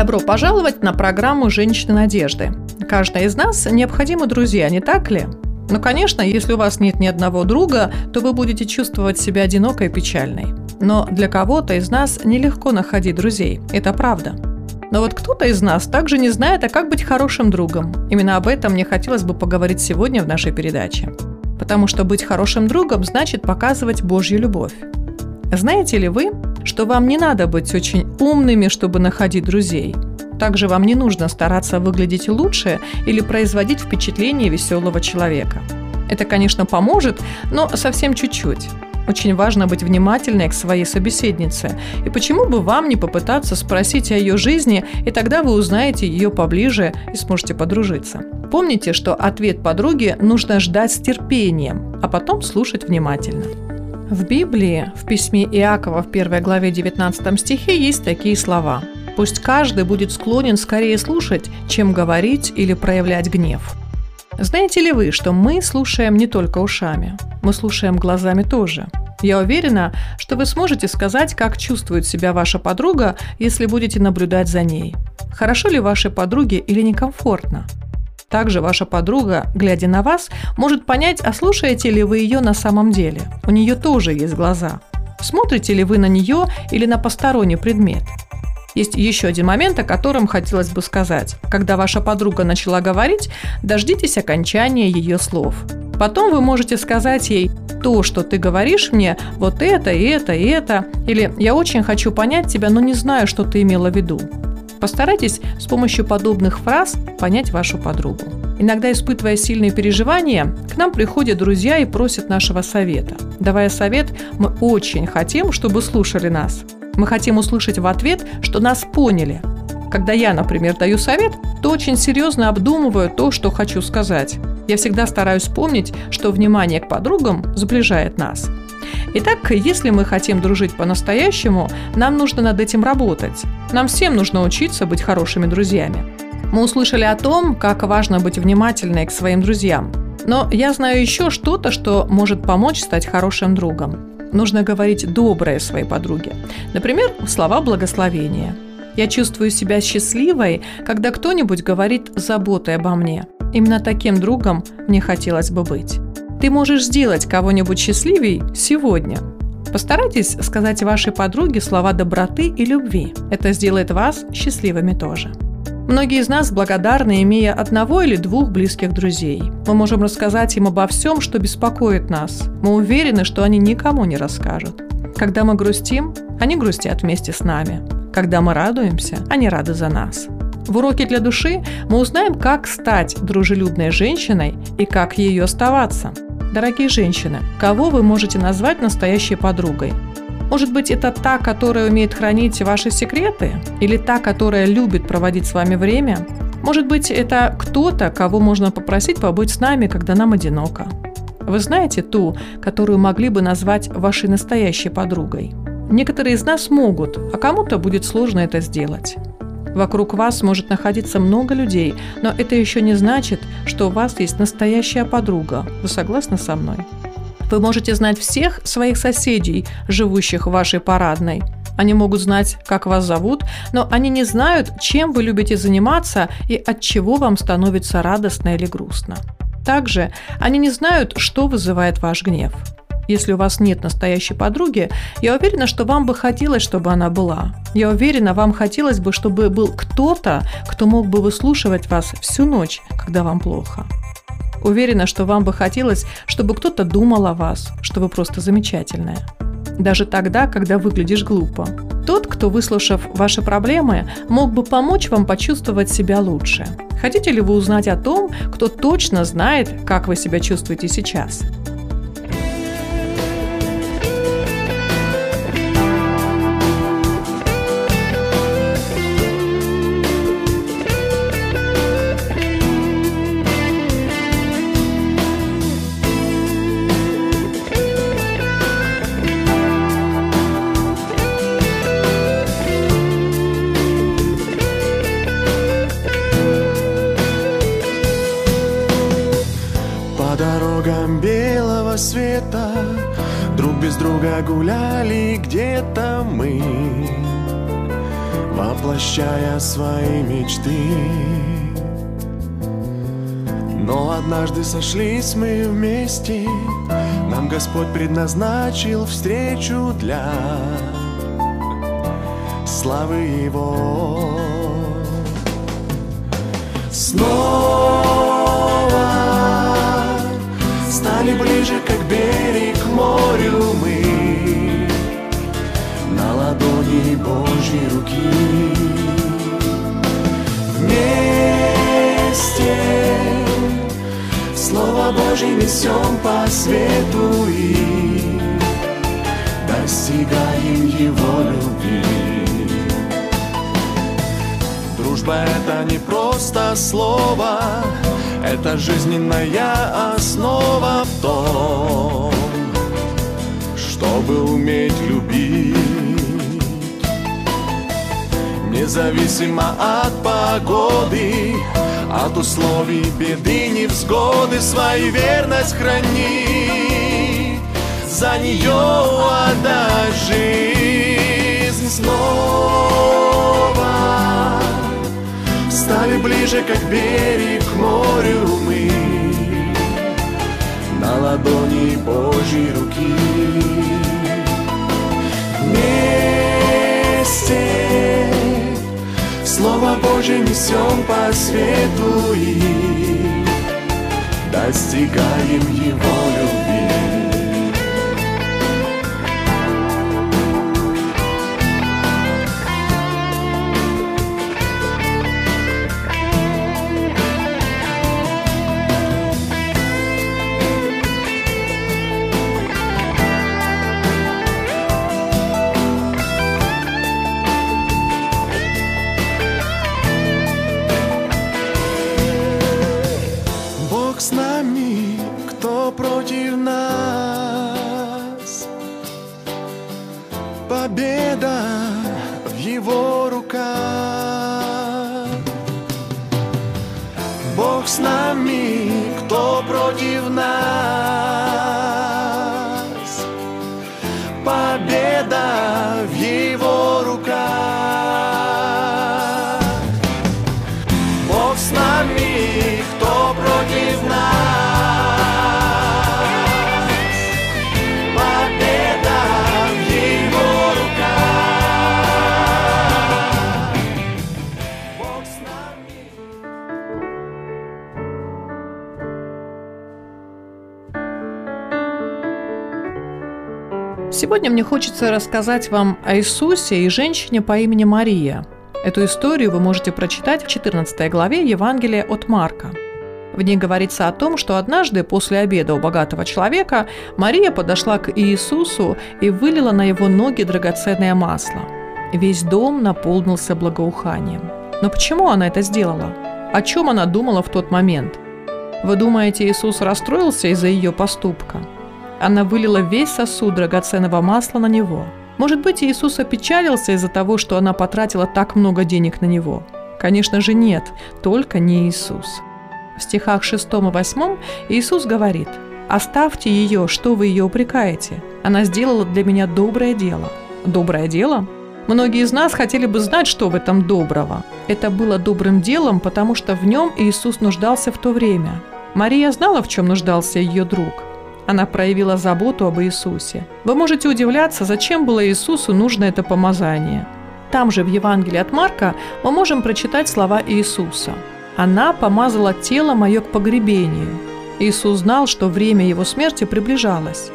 Добро пожаловать на программу «Женщины надежды». Каждая из нас необходимы друзья, не так ли? Но, конечно, если у вас нет ни одного друга, то вы будете чувствовать себя одинокой и печальной. Но для кого-то из нас нелегко находить друзей. Это правда. Но вот кто-то из нас также не знает, а как быть хорошим другом. Именно об этом мне хотелось бы поговорить сегодня в нашей передаче. Потому что быть хорошим другом значит показывать Божью любовь. Знаете ли вы, что вам не надо быть очень умными, чтобы находить друзей. Также вам не нужно стараться выглядеть лучше или производить впечатление веселого человека. Это, конечно, поможет, но совсем чуть-чуть. Очень важно быть внимательной к своей собеседнице. И почему бы вам не попытаться спросить о ее жизни, и тогда вы узнаете ее поближе и сможете подружиться. Помните, что ответ подруги нужно ждать с терпением, а потом слушать внимательно. В Библии, в письме Иакова в 1 главе 19 стихе есть такие слова. «Пусть каждый будет склонен скорее слушать, чем говорить или проявлять гнев». Знаете ли вы, что мы слушаем не только ушами, мы слушаем глазами тоже. Я уверена, что вы сможете сказать, как чувствует себя ваша подруга, если будете наблюдать за ней. Хорошо ли вашей подруге или некомфортно? Также ваша подруга, глядя на вас, может понять, а слушаете ли вы ее на самом деле. У нее тоже есть глаза. Смотрите ли вы на нее или на посторонний предмет? Есть еще один момент, о котором хотелось бы сказать. Когда ваша подруга начала говорить, дождитесь окончания ее слов. Потом вы можете сказать ей «то, что ты говоришь мне, вот это, и это, и это», или «я очень хочу понять тебя, но не знаю, что ты имела в виду». Постарайтесь с помощью подобных фраз понять вашу подругу. Иногда, испытывая сильные переживания, к нам приходят друзья и просят нашего совета. Давая совет, мы очень хотим, чтобы слушали нас. Мы хотим услышать в ответ, что нас поняли. Когда я, например, даю совет, то очень серьезно обдумываю то, что хочу сказать. Я всегда стараюсь помнить, что внимание к подругам сближает нас. Итак, если мы хотим дружить по-настоящему, нам нужно над этим работать. Нам всем нужно учиться быть хорошими друзьями. Мы услышали о том, как важно быть внимательной к своим друзьям. Но я знаю еще что-то, что может помочь стать хорошим другом. Нужно говорить доброе своей подруге. Например, слова благословения. Я чувствую себя счастливой, когда кто-нибудь говорит заботой обо мне. Именно таким другом мне хотелось бы быть. Ты можешь сделать кого-нибудь счастливей сегодня. Постарайтесь сказать вашей подруге слова доброты и любви. Это сделает вас счастливыми тоже. Многие из нас благодарны, имея одного или двух близких друзей. Мы можем рассказать им обо всем, что беспокоит нас. Мы уверены, что они никому не расскажут. Когда мы грустим, они грустят вместе с нами. Когда мы радуемся, они рады за нас. В уроке для души мы узнаем, как стать дружелюбной женщиной и как ее оставаться – Дорогие женщины, кого вы можете назвать настоящей подругой? Может быть, это та, которая умеет хранить ваши секреты? Или та, которая любит проводить с вами время? Может быть, это кто-то, кого можно попросить побыть с нами, когда нам одиноко? Вы знаете ту, которую могли бы назвать вашей настоящей подругой? Некоторые из нас могут, а кому-то будет сложно это сделать. Вокруг вас может находиться много людей, но это еще не значит, что у вас есть настоящая подруга. Вы согласны со мной? Вы можете знать всех своих соседей, живущих в вашей парадной. Они могут знать, как вас зовут, но они не знают, чем вы любите заниматься и от чего вам становится радостно или грустно. Также они не знают, что вызывает ваш гнев. Если у вас нет настоящей подруги, я уверена, что вам бы хотелось, чтобы она была. Я уверена, вам хотелось бы, чтобы был кто-то, кто мог бы выслушивать вас всю ночь, когда вам плохо. Уверена, что вам бы хотелось, чтобы кто-то думал о вас, что вы просто замечательная. Даже тогда, когда выглядишь глупо. Тот, кто, выслушав ваши проблемы, мог бы помочь вам почувствовать себя лучше. Хотите ли вы узнать о том, кто точно знает, как вы себя чувствуете сейчас? Мы Воплощая свои мечты. Но однажды сошлись мы вместе Нам Господь предназначил встречу для славы Его. Снова стали ближе, как берег к морю мы несем по свету и Достигаем Его любви Дружба это не просто слово, это жизненная основа в том, чтобы уметь Независимо от погоды, от условий беды, невзгоды, свою верность храни. За нее отдай жизнь снова. Стали ближе, как берег к морю мы. На ладони Божьей руки Божье несем по свету и Достигаем Его любви Бог с нами, кто против нас? Сегодня мне хочется рассказать вам о Иисусе и женщине по имени Мария. Эту историю вы можете прочитать в 14 главе Евангелия от Марка. В ней говорится о том, что однажды после обеда у богатого человека Мария подошла к Иисусу и вылила на его ноги драгоценное масло. Весь дом наполнился благоуханием. Но почему она это сделала? О чем она думала в тот момент? Вы думаете, Иисус расстроился из-за ее поступка? Она вылила весь сосуд драгоценного масла на него. Может быть, Иисус опечалился из-за того, что она потратила так много денег на него? Конечно же нет, только не Иисус. В стихах 6 и 8 Иисус говорит «Оставьте ее, что вы ее упрекаете? Она сделала для меня доброе дело». Доброе дело? Многие из нас хотели бы знать, что в этом доброго. Это было добрым делом, потому что в нем Иисус нуждался в то время. Мария знала, в чем нуждался ее друг. Она проявила заботу об Иисусе. Вы можете удивляться, зачем было Иисусу нужно это помазание. Там же в Евангелии от Марка мы можем прочитать слова Иисуса. «Она помазала тело мое к погребению». Иисус знал, что время его смерти приближалось.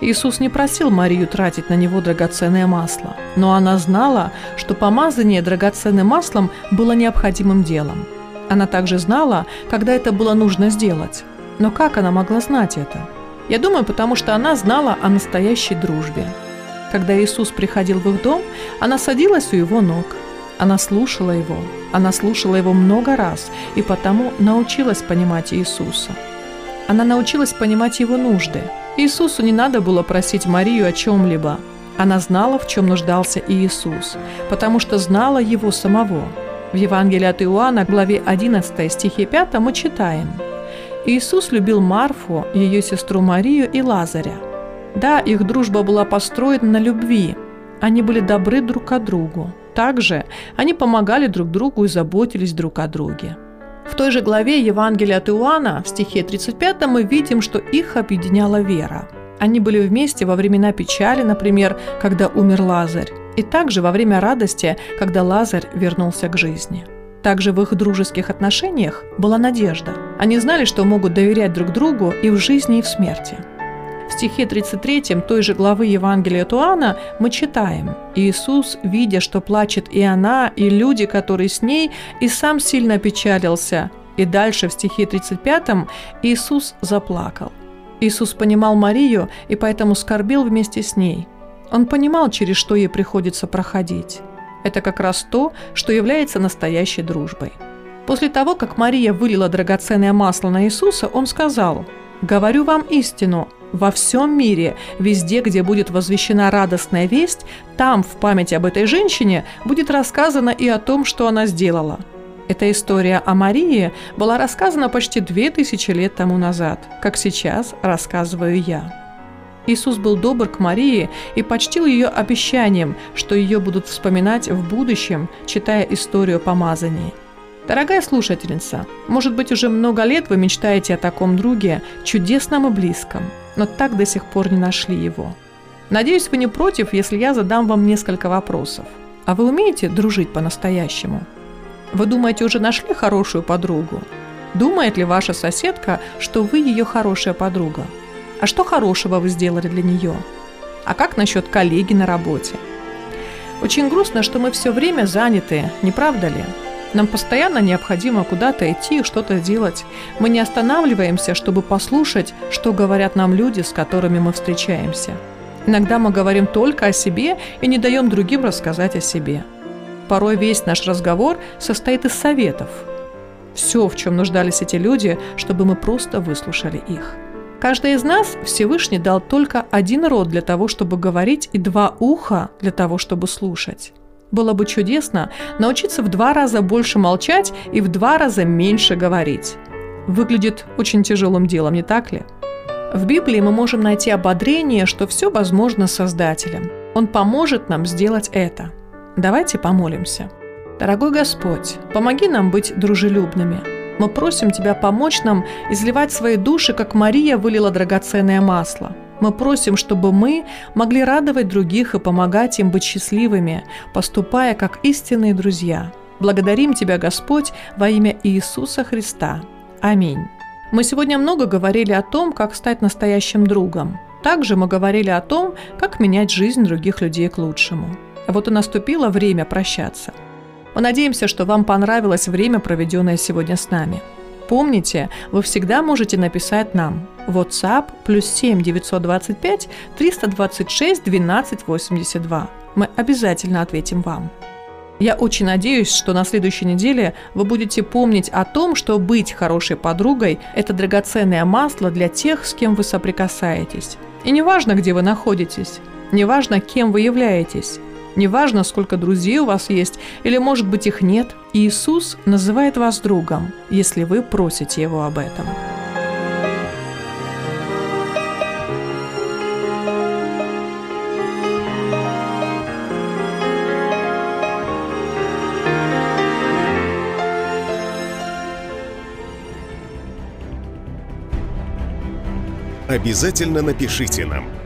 Иисус не просил Марию тратить на него драгоценное масло, но она знала, что помазание драгоценным маслом было необходимым делом. Она также знала, когда это было нужно сделать. Но как она могла знать это? Я думаю, потому что она знала о настоящей дружбе. Когда Иисус приходил в их дом, она садилась у его ног. Она слушала его. Она слушала его много раз и потому научилась понимать Иисуса. Она научилась понимать его нужды. Иисусу не надо было просить Марию о чем-либо. Она знала, в чем нуждался Иисус, потому что знала его самого. В Евангелии от Иоанна, главе 11 стихе 5 мы читаем – Иисус любил Марфу, ее сестру Марию и Лазаря. Да, их дружба была построена на любви. Они были добры друг к другу. Также они помогали друг другу и заботились друг о друге. В той же главе Евангелия от Иоанна, в стихе 35 мы видим, что их объединяла вера. Они были вместе во времена печали, например, когда умер Лазарь, и также во время радости, когда Лазарь вернулся к жизни. Также в их дружеских отношениях была надежда. Они знали, что могут доверять друг другу и в жизни, и в смерти. В стихе 33 той же главы Евангелия от Иоанна мы читаем «Иисус, видя, что плачет и она, и люди, которые с ней, и сам сильно печалился». И дальше в стихе 35 Иисус заплакал. Иисус понимал Марию и поэтому скорбил вместе с ней. Он понимал, через что ей приходится проходить. Это как раз то, что является настоящей дружбой. После того, как Мария вылила драгоценное масло на Иисуса, он сказал, «Говорю вам истину, во всем мире, везде, где будет возвещена радостная весть, там в память об этой женщине будет рассказано и о том, что она сделала. Эта история о Марии была рассказана почти две тысячи лет тому назад, как сейчас рассказываю я. Иисус был добр к Марии и почтил ее обещанием, что ее будут вспоминать в будущем, читая историю помазаний. Дорогая слушательница, может быть, уже много лет вы мечтаете о таком друге, чудесном и близком, но так до сих пор не нашли его. Надеюсь, вы не против, если я задам вам несколько вопросов. А вы умеете дружить по-настоящему? Вы думаете, уже нашли хорошую подругу? Думает ли ваша соседка, что вы ее хорошая подруга? А что хорошего вы сделали для нее? А как насчет коллеги на работе? Очень грустно, что мы все время заняты, не правда ли? Нам постоянно необходимо куда-то идти и что-то делать. Мы не останавливаемся, чтобы послушать, что говорят нам люди, с которыми мы встречаемся. Иногда мы говорим только о себе и не даем другим рассказать о себе. Порой весь наш разговор состоит из советов. Все, в чем нуждались эти люди, чтобы мы просто выслушали их. Каждый из нас Всевышний дал только один рот для того, чтобы говорить, и два уха для того, чтобы слушать. Было бы чудесно научиться в два раза больше молчать и в два раза меньше говорить. Выглядит очень тяжелым делом, не так ли? В Библии мы можем найти ободрение, что все возможно Создателем. Он поможет нам сделать это. Давайте помолимся. Дорогой Господь, помоги нам быть дружелюбными – мы просим Тебя помочь нам изливать свои души, как Мария вылила драгоценное масло. Мы просим, чтобы мы могли радовать других и помогать им быть счастливыми, поступая как истинные друзья. Благодарим Тебя, Господь, во имя Иисуса Христа. Аминь. Мы сегодня много говорили о том, как стать настоящим другом. Также мы говорили о том, как менять жизнь других людей к лучшему. А вот и наступило время прощаться – мы надеемся, что вам понравилось время, проведенное сегодня с нами. Помните, вы всегда можете написать нам WhatsApp плюс 7 925 326 12 82. Мы обязательно ответим вам. Я очень надеюсь, что на следующей неделе вы будете помнить о том, что быть хорошей подругой – это драгоценное масло для тех, с кем вы соприкасаетесь. И неважно, где вы находитесь, неважно, кем вы являетесь, Неважно, сколько друзей у вас есть, или, может быть, их нет, Иисус называет вас другом, если вы просите Его об этом. Обязательно напишите нам –